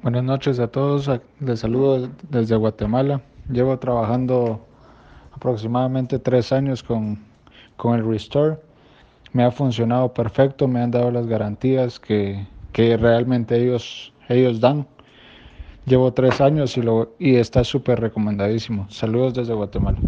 Buenas noches a todos, les saludo desde Guatemala. Llevo trabajando aproximadamente tres años con, con el Restore. Me ha funcionado perfecto, me han dado las garantías que, que realmente ellos, ellos dan. Llevo tres años y, lo, y está súper recomendadísimo. Saludos desde Guatemala.